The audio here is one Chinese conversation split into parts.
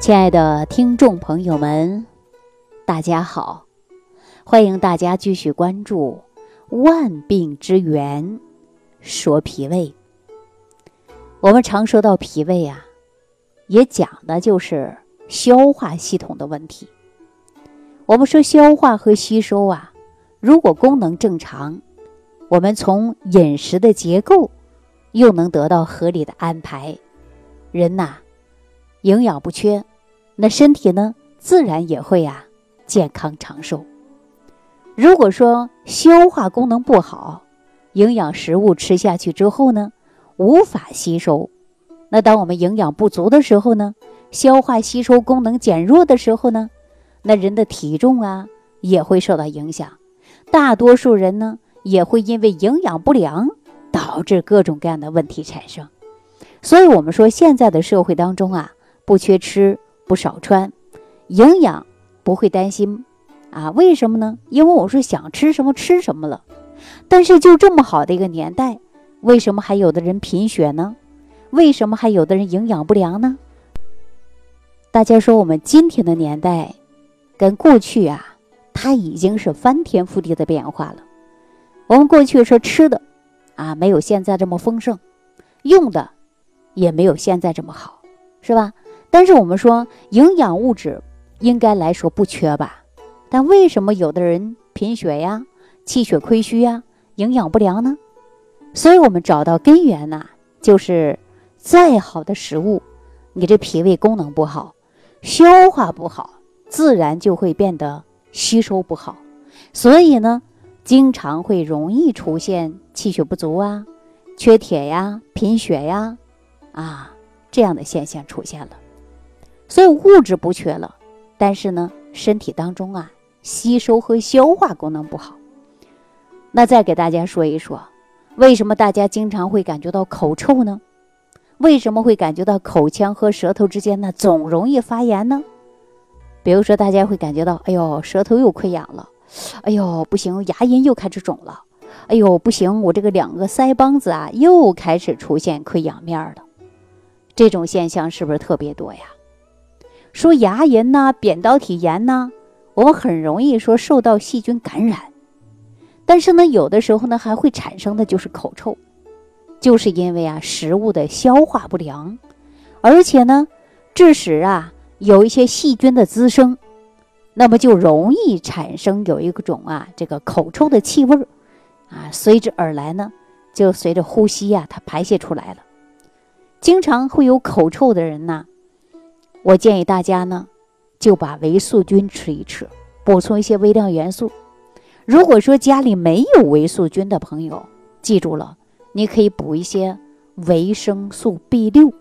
亲爱的听众朋友们，大家好！欢迎大家继续关注《万病之源说脾胃》。我们常说到脾胃啊，也讲的就是消化系统的问题。我们说消化和吸收啊，如果功能正常，我们从饮食的结构又能得到合理的安排，人呐，营养不缺。那身体呢，自然也会呀健康长寿。如果说消化功能不好，营养食物吃下去之后呢，无法吸收。那当我们营养不足的时候呢，消化吸收功能减弱的时候呢，那人的体重啊也会受到影响。大多数人呢，也会因为营养不良导致各种各样的问题产生。所以，我们说现在的社会当中啊，不缺吃。不少穿，营养不会担心啊？为什么呢？因为我是想吃什么吃什么了。但是就这么好的一个年代，为什么还有的人贫血呢？为什么还有的人营养不良呢？大家说，我们今天的年代跟过去啊，它已经是翻天覆地的变化了。我们过去说吃的啊，没有现在这么丰盛，用的也没有现在这么好，是吧？但是我们说营养物质应该来说不缺吧，但为什么有的人贫血呀、气血亏虚呀、营养不良呢？所以我们找到根源呐，就是再好的食物，你这脾胃功能不好，消化不好，自然就会变得吸收不好，所以呢，经常会容易出现气血不足啊、缺铁呀、贫血呀，啊这样的现象出现了。所以物质不缺了，但是呢，身体当中啊，吸收和消化功能不好。那再给大家说一说，为什么大家经常会感觉到口臭呢？为什么会感觉到口腔和舌头之间呢总容易发炎呢？比如说，大家会感觉到，哎呦，舌头又溃疡了，哎呦，不行，牙龈又开始肿了，哎呦，不行，我这个两个腮帮子啊又开始出现溃疡面了。这种现象是不是特别多呀？说牙龈呐、扁桃体炎呐，我们很容易说受到细菌感染，但是呢，有的时候呢还会产生的就是口臭，就是因为啊食物的消化不良，而且呢致使啊有一些细菌的滋生，那么就容易产生有一种啊这个口臭的气味儿。啊随之而来呢，就随着呼吸呀它排泄出来了，经常会有口臭的人呐。我建议大家呢，就把维素菌吃一吃，补充一些微量元素。如果说家里没有维素菌的朋友，记住了，你可以补一些维生素 B 六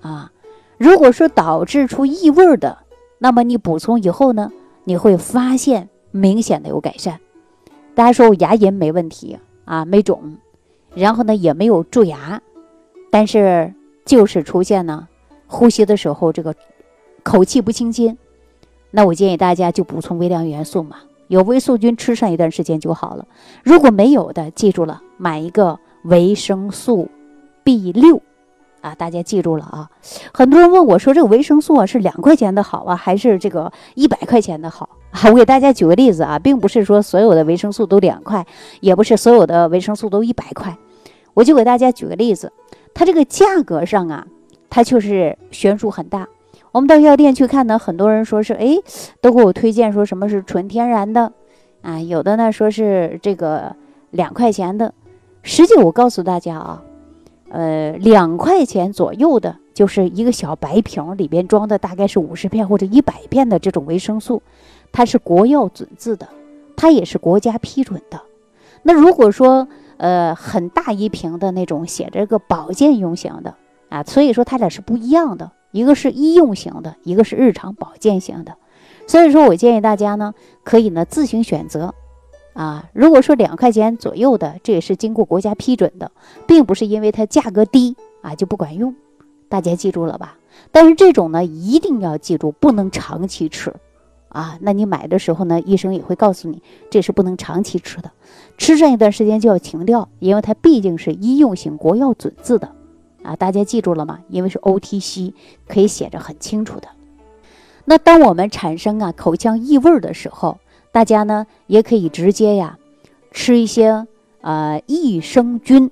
啊。如果说导致出异味的，那么你补充以后呢，你会发现明显的有改善。大家说我牙龈没问题啊，没肿，然后呢也没有蛀牙，但是就是出现呢。呼吸的时候，这个口气不清新，那我建议大家就补充微量元素嘛，有微素菌吃上一段时间就好了。如果没有的，记住了，买一个维生素 B 六啊，大家记住了啊。很多人问我说，这个维生素啊是两块钱的好啊，还是这个一百块钱的好啊？我给大家举个例子啊，并不是说所有的维生素都两块，也不是所有的维生素都一百块，我就给大家举个例子，它这个价格上啊。它就是悬殊很大。我们到药店去看呢，很多人说是哎，都给我推荐说什么是纯天然的，啊，有的呢说是这个两块钱的。实际我告诉大家啊，呃，两块钱左右的，就是一个小白瓶里边装的大概是五十片或者一百片的这种维生素，它是国药准字的，它也是国家批准的。那如果说呃很大一瓶的那种，写着个保健用型的。啊，所以说它俩是不一样的，一个是医用型的，一个是日常保健型的。所以说我建议大家呢，可以呢自行选择。啊，如果说两块钱左右的，这也是经过国家批准的，并不是因为它价格低啊就不管用。大家记住了吧？但是这种呢，一定要记住，不能长期吃。啊，那你买的时候呢，医生也会告诉你，这是不能长期吃的，吃上一段时间就要停掉，因为它毕竟是医用型国药准字的。啊，大家记住了吗？因为是 OTC，可以写着很清楚的。那当我们产生啊口腔异味的时候，大家呢也可以直接呀吃一些呃益生菌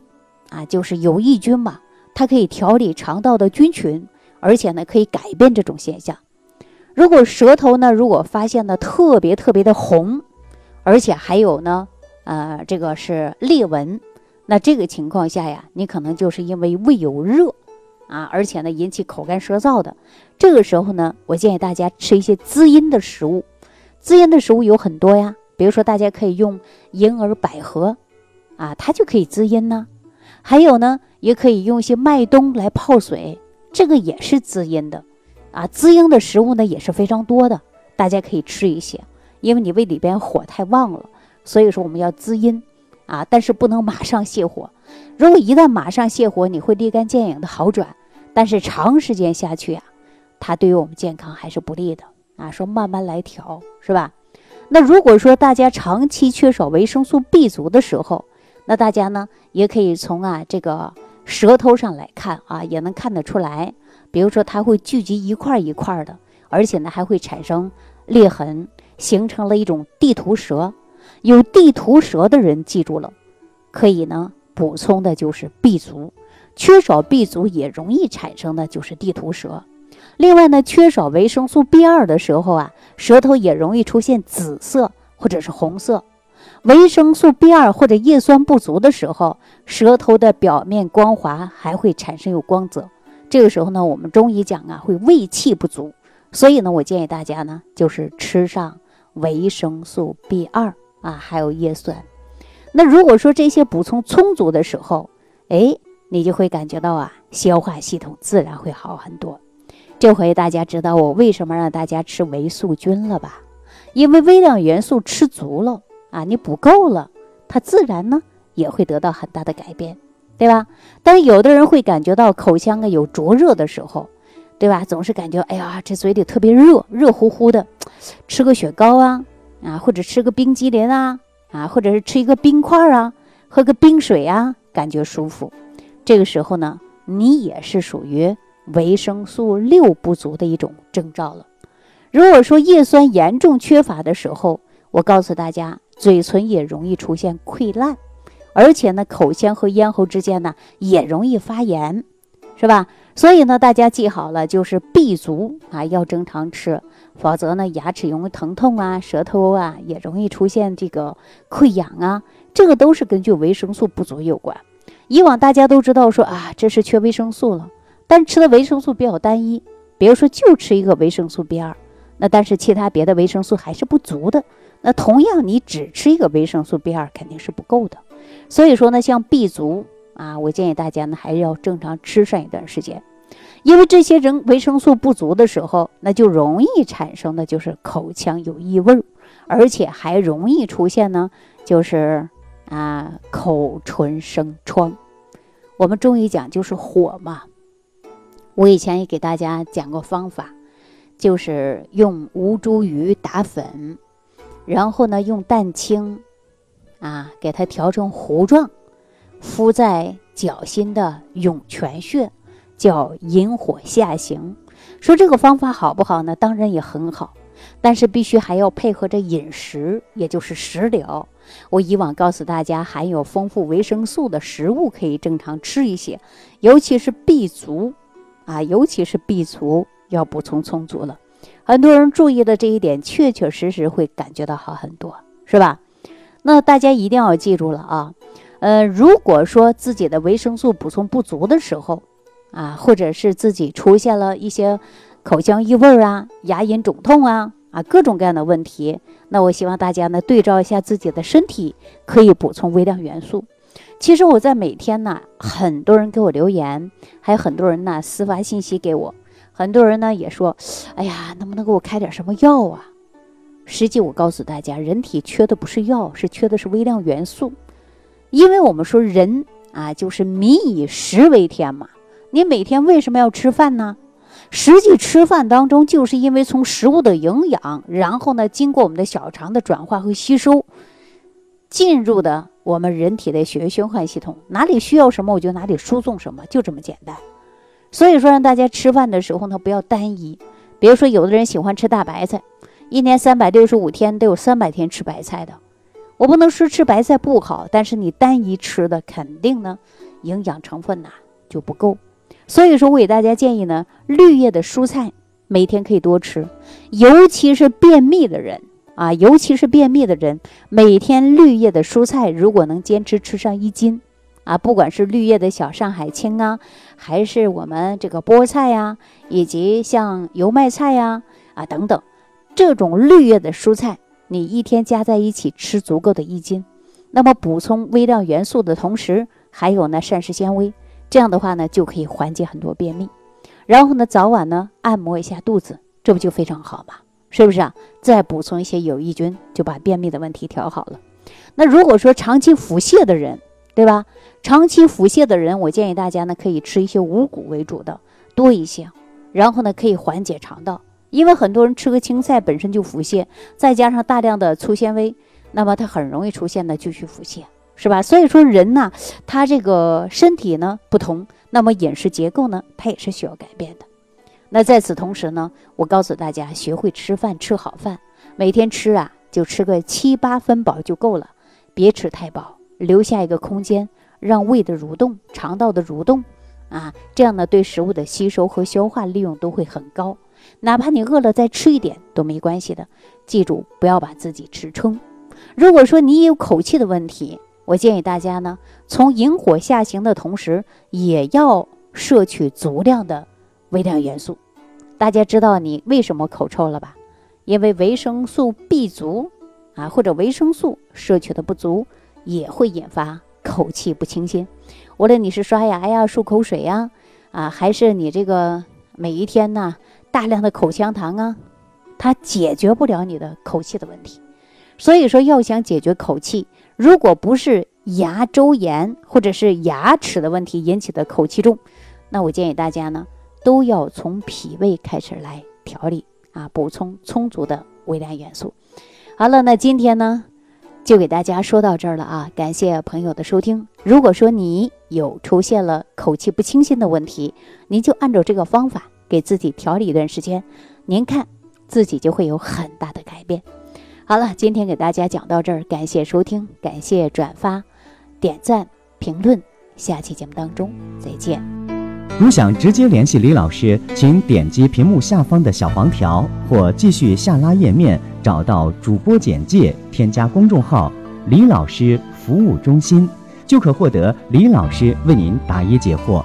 啊，就是有益菌嘛，它可以调理肠道的菌群，而且呢可以改变这种现象。如果舌头呢，如果发现的特别特别的红，而且还有呢，呃，这个是裂纹，那这个情况下呀，你可能就是因为胃有热。啊，而且呢，引起口干舌燥的，这个时候呢，我建议大家吃一些滋阴的食物。滋阴的食物有很多呀，比如说大家可以用银耳百合，啊，它就可以滋阴呢。还有呢，也可以用一些麦冬来泡水，这个也是滋阴的。啊，滋阴的食物呢也是非常多的，大家可以吃一些，因为你胃里边火太旺了，所以说我们要滋阴。啊，但是不能马上泻火。如果一旦马上泻火，你会立竿见影的好转，但是长时间下去啊，它对于我们健康还是不利的啊。说慢慢来调，是吧？那如果说大家长期缺少维生素 B 族的时候，那大家呢也可以从啊这个舌头上来看啊，也能看得出来。比如说它会聚集一块一块的，而且呢还会产生裂痕，形成了一种地图舌。有地图舌的人记住了，可以呢补充的就是 B 族，缺少 B 族也容易产生的就是地图舌。另外呢，缺少维生素 B 二的时候啊，舌头也容易出现紫色或者是红色。维生素 B 二或者叶酸不足的时候，舌头的表面光滑还会产生有光泽。这个时候呢，我们中医讲啊，会胃气不足。所以呢，我建议大家呢，就是吃上维生素 B 二。啊，还有叶酸。那如果说这些补充充足的时候，哎，你就会感觉到啊，消化系统自然会好很多。这回大家知道我为什么让大家吃维素菌了吧？因为微量元素吃足了啊，你补够了，它自然呢也会得到很大的改变，对吧？但有的人会感觉到口腔啊有灼热的时候，对吧？总是感觉哎呀，这嘴里特别热，热乎乎的，吃个雪糕啊。啊，或者吃个冰激凌啊，啊，或者是吃一个冰块啊，喝个冰水啊，感觉舒服。这个时候呢，你也是属于维生素六不足的一种征兆了。如果说叶酸严重缺乏的时候，我告诉大家，嘴唇也容易出现溃烂，而且呢，口腔和咽喉之间呢也容易发炎，是吧？所以呢，大家记好了，就是 B 族啊，要正常吃。否则呢，牙齿容易疼痛啊，舌头啊也容易出现这个溃疡啊，这个都是根据维生素不足有关。以往大家都知道说啊，这是缺维生素了，但吃的维生素比较单一，比如说就吃一个维生素 B 二，那但是其他别的维生素还是不足的。那同样你只吃一个维生素 B 二肯定是不够的。所以说呢，像 B 族啊，我建议大家呢还是要正常吃上一段时间。因为这些人维生素不足的时候，那就容易产生的就是口腔有异味，而且还容易出现呢，就是啊口唇生疮。我们中医讲就是火嘛。我以前也给大家讲过方法，就是用吴茱萸打粉，然后呢用蛋清啊给它调成糊状，敷在脚心的涌泉穴。叫引火下行，说这个方法好不好呢？当然也很好，但是必须还要配合着饮食，也就是食疗。我以往告诉大家，含有丰富维生素的食物可以正常吃一些，尤其是 B 族啊，尤其是 B 族要补充充足了。很多人注意的这一点，确确实实会感觉到好很多，是吧？那大家一定要记住了啊，呃，如果说自己的维生素补充不足的时候，啊，或者是自己出现了一些口腔异味啊、牙龈肿痛啊啊各种各样的问题，那我希望大家呢对照一下自己的身体，可以补充微量元素。其实我在每天呢，很多人给我留言，还有很多人呢私发信息给我，很多人呢也说，哎呀，能不能给我开点什么药啊？实际我告诉大家，人体缺的不是药，是缺的是微量元素，因为我们说人啊，就是民以食为天嘛。你每天为什么要吃饭呢？实际吃饭当中，就是因为从食物的营养，然后呢，经过我们的小肠的转化和吸收，进入的我们人体的血液循环系统，哪里需要什么，我就哪里输送什么，就这么简单。所以说，让大家吃饭的时候呢，不要单一，比如说，有的人喜欢吃大白菜，一年三百六十五天都有三百天吃白菜的。我不能说吃白菜不好，但是你单一吃的肯定呢，营养成分呐就不够。所以说，我给大家建议呢，绿叶的蔬菜每天可以多吃，尤其是便秘的人啊，尤其是便秘的人，每天绿叶的蔬菜如果能坚持吃上一斤，啊，不管是绿叶的小上海青啊，还是我们这个菠菜呀，以及像油麦菜呀啊等等，这种绿叶的蔬菜。你一天加在一起吃足够的一斤，那么补充微量元素的同时，还有呢膳食纤维，这样的话呢就可以缓解很多便秘。然后呢早晚呢按摩一下肚子，这不就非常好吗？是不是啊？再补充一些有益菌，就把便秘的问题调好了。那如果说长期腹泻的人，对吧？长期腹泻的人，我建议大家呢可以吃一些五谷为主的多一些，然后呢可以缓解肠道。因为很多人吃个青菜本身就腹泻，再加上大量的粗纤维，那么它很容易出现的继续腹泻，是吧？所以说人呢，他这个身体呢不同，那么饮食结构呢，它也是需要改变的。那在此同时呢，我告诉大家，学会吃饭，吃好饭，每天吃啊，就吃个七八分饱就够了，别吃太饱，留下一个空间，让胃的蠕动、肠道的蠕动啊，这样呢，对食物的吸收和消化利用都会很高。哪怕你饿了再吃一点都没关系的，记住不要把自己吃撑。如果说你也有口气的问题，我建议大家呢，从引火下行的同时，也要摄取足量的微量元素。大家知道你为什么口臭了吧？因为维生素 B 族啊，或者维生素摄取的不足，也会引发口气不清新。无论你是刷牙呀、漱口水呀，啊，还是你这个每一天呢。大量的口香糖啊，它解决不了你的口气的问题。所以说，要想解决口气，如果不是牙周炎或者是牙齿的问题引起的口气重，那我建议大家呢，都要从脾胃开始来调理啊，补充充足的微量元素。好了，那今天呢，就给大家说到这儿了啊，感谢朋友的收听。如果说你有出现了口气不清新的问题，您就按照这个方法。给自己调理一段时间，您看自己就会有很大的改变。好了，今天给大家讲到这儿，感谢收听，感谢转发、点赞、评论。下期节目当中再见。如想直接联系李老师，请点击屏幕下方的小黄条，或继续下拉页面找到主播简介，添加公众号“李老师服务中心”，就可获得李老师为您答疑解惑。